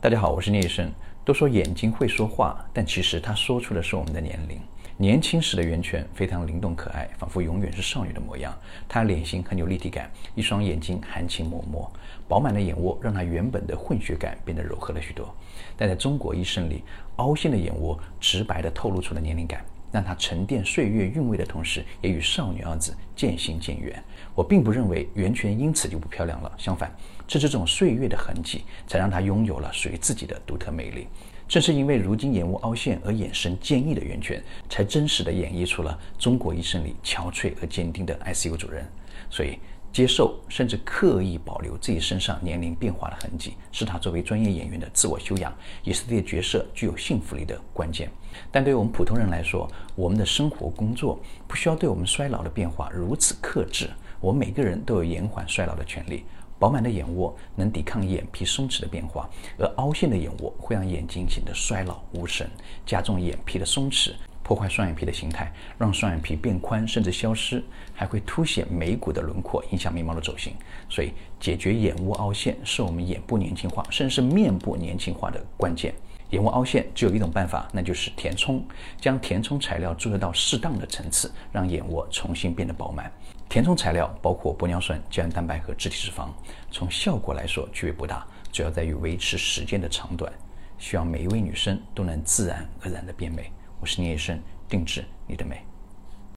大家好，我是聂医生。都说眼睛会说话，但其实他说出的是我们的年龄。年轻时的袁泉非常灵动可爱，仿佛永远是少女的模样。她脸型很有立体感，一双眼睛含情脉脉，饱满的眼窝让她原本的混血感变得柔和了许多。但在中国医生里，凹陷的眼窝直白地透露出了年龄感。让她沉淀岁月韵味的同时，也与少女二字渐行渐远。我并不认为袁泉因此就不漂亮了，相反，正是这种岁月的痕迹，才让她拥有了属于自己的独特魅力。正是因为如今眼窝凹陷而眼神坚毅的袁泉，才真实的演绎出了中国医生里憔悴而坚定的 ICU 主任。所以。接受甚至刻意保留自己身上年龄变化的痕迹，是他作为专业演员的自我修养，也是对角色具有信服力的关键。但对于我们普通人来说，我们的生活工作不需要对我们衰老的变化如此克制。我们每个人都有延缓衰老的权利。饱满的眼窝能抵抗眼皮松弛的变化，而凹陷的眼窝会让眼睛显得衰老无神，加重眼皮的松弛。破坏双眼皮的形态，让双眼皮变宽甚至消失，还会凸显眉骨的轮廓，影响眉毛的走形。所以，解决眼窝凹陷是我们眼部年轻化，甚至是面部年轻化的关键。眼窝凹陷只有一种办法，那就是填充，将填充材料注入到适当的层次，让眼窝重新变得饱满。填充材料包括玻尿酸、胶原蛋白和自体脂肪。从效果来说，区别不大，主要在于维持时间的长短。希望每一位女生都能自然而然的变美。我是聂医生，定制你的美。